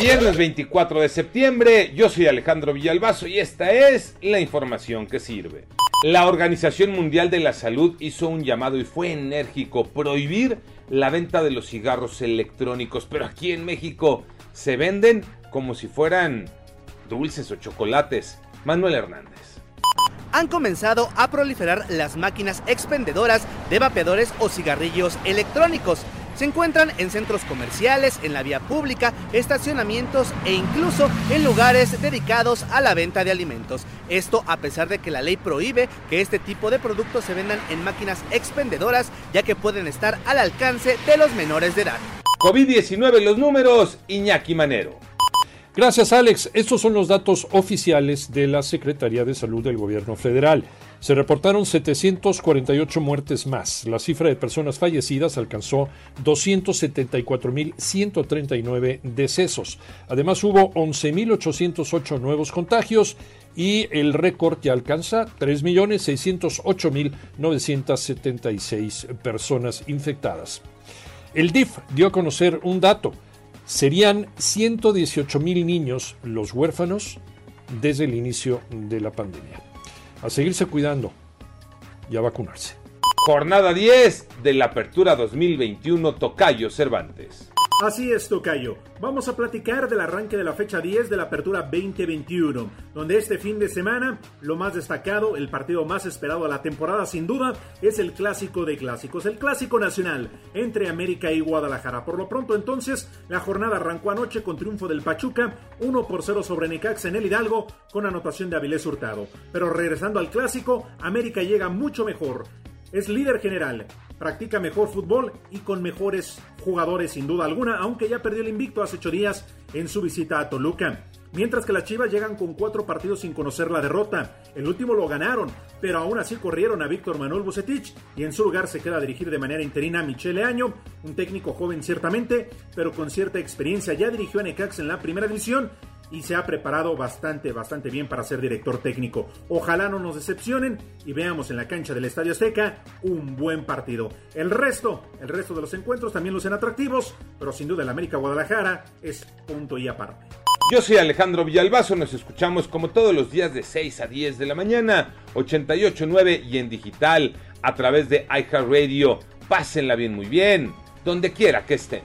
Viernes 24 de septiembre, yo soy Alejandro Villalbazo y esta es la información que sirve. La Organización Mundial de la Salud hizo un llamado y fue enérgico prohibir la venta de los cigarros electrónicos, pero aquí en México se venden como si fueran dulces o chocolates. Manuel Hernández han comenzado a proliferar las máquinas expendedoras de vapeadores o cigarrillos electrónicos. Se encuentran en centros comerciales, en la vía pública, estacionamientos e incluso en lugares dedicados a la venta de alimentos. Esto a pesar de que la ley prohíbe que este tipo de productos se vendan en máquinas expendedoras, ya que pueden estar al alcance de los menores de edad. COVID-19 los números, Iñaki Manero. Gracias Alex, estos son los datos oficiales de la Secretaría de Salud del Gobierno Federal. Se reportaron 748 muertes más. La cifra de personas fallecidas alcanzó 274.139 decesos. Además hubo 11.808 nuevos contagios y el récord ya alcanza 3.608.976 personas infectadas. El DIF dio a conocer un dato. Serían 118.000 niños los huérfanos desde el inicio de la pandemia a seguirse cuidando y a vacunarse. Jornada 10 de la Apertura 2021 Tocayo Cervantes. Así es, Tocayo. Vamos a platicar del arranque de la fecha 10 de la Apertura 2021, donde este fin de semana lo más destacado, el partido más esperado de la temporada sin duda, es el clásico de clásicos, el clásico nacional entre América y Guadalajara. Por lo pronto entonces, la jornada arrancó anoche con triunfo del Pachuca, 1 por 0 sobre Necaxa en el Hidalgo, con anotación de Avilés Hurtado. Pero regresando al clásico, América llega mucho mejor. Es líder general, practica mejor fútbol y con mejores jugadores sin duda alguna, aunque ya perdió el invicto hace ocho días en su visita a Toluca. Mientras que las Chivas llegan con cuatro partidos sin conocer la derrota. El último lo ganaron, pero aún así corrieron a Víctor Manuel Bucetich y en su lugar se queda a dirigir de manera interina a Michele Año, un técnico joven ciertamente, pero con cierta experiencia. Ya dirigió a Necax en la primera división y se ha preparado bastante, bastante bien para ser director técnico. Ojalá no nos decepcionen y veamos en la cancha del Estadio Azteca un buen partido. El resto, el resto de los encuentros también lucen atractivos, pero sin duda el América Guadalajara es punto y aparte. Yo soy Alejandro Villalbazo, nos escuchamos como todos los días de 6 a 10 de la mañana, 88.9 y en digital a través de iHeartRadio. Pásenla bien, muy bien, donde quiera que estén.